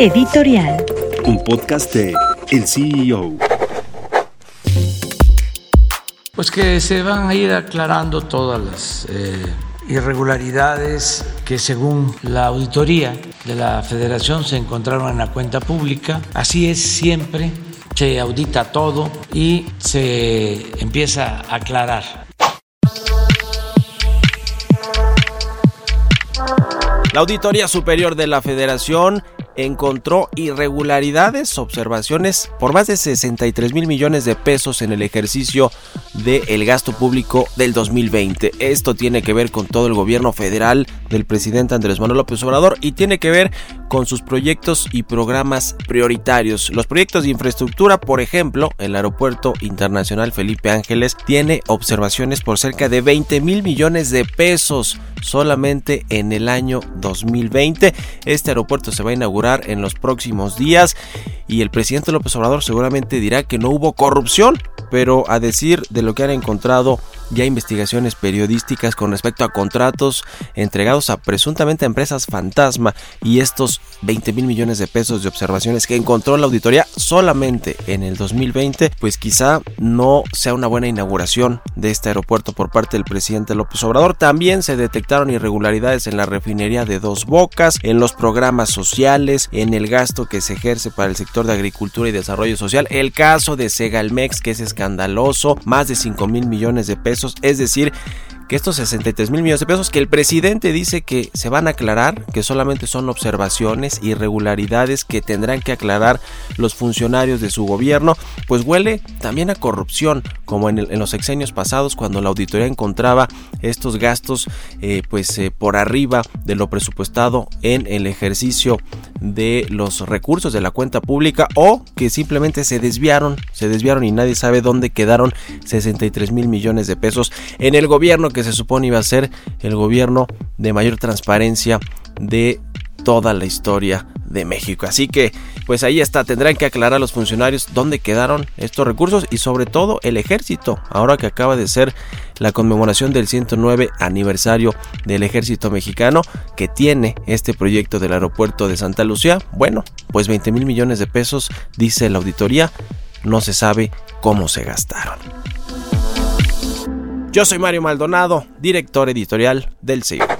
Editorial. Un podcast de El CEO. Pues que se van a ir aclarando todas las eh, irregularidades que según la auditoría de la federación se encontraron en la cuenta pública. Así es siempre, se audita todo y se empieza a aclarar. La Auditoría Superior de la Federación encontró irregularidades, observaciones por más de 63 mil millones de pesos en el ejercicio del gasto público del 2020. Esto tiene que ver con todo el gobierno federal del presidente Andrés Manuel López Obrador y tiene que ver con sus proyectos y programas prioritarios. Los proyectos de infraestructura, por ejemplo, el Aeropuerto Internacional Felipe Ángeles tiene observaciones por cerca de 20 mil millones de pesos solamente en el año 2020. Este aeropuerto se va a inaugurar en los próximos días y el presidente López Obrador seguramente dirá que no hubo corrupción, pero a decir de lo que han encontrado ya investigaciones periodísticas con respecto a contratos entregados a presuntamente empresas fantasma y estos 20 mil millones de pesos de observaciones que encontró la auditoría solamente en el 2020, pues quizá no sea una buena inauguración de este aeropuerto por parte del presidente López Obrador. También se detectaron irregularidades en la refinería de Dos Bocas, en los programas sociales, en el gasto que se ejerce para el sector de agricultura y desarrollo social, el caso de Segalmex que es escandaloso, más de 5 mil millones de pesos, es decir, que estos 63 mil millones de pesos que el presidente dice que se van a aclarar, que solamente son observaciones, irregularidades que tendrán que aclarar los funcionarios de su gobierno, pues huele también a corrupción, como en, los sexenios pasados cuando la auditoría encontraba estos gastos eh, pues eh, por arriba de lo presupuestado en el ejercicio de los recursos de la cuenta pública o que simplemente se desviaron, se desviaron y nadie sabe dónde quedaron 63 mil millones de pesos en el gobierno que se supone iba a ser el gobierno de mayor transparencia de toda la historia de México. Así que, pues ahí está, tendrán que aclarar a los funcionarios dónde quedaron estos recursos y sobre todo el ejército, ahora que acaba de ser la conmemoración del 109 aniversario del ejército mexicano que tiene este proyecto del aeropuerto de Santa Lucía. Bueno, pues 20 mil millones de pesos, dice la auditoría, no se sabe cómo se gastaron. Yo soy Mario Maldonado, director editorial del CEO.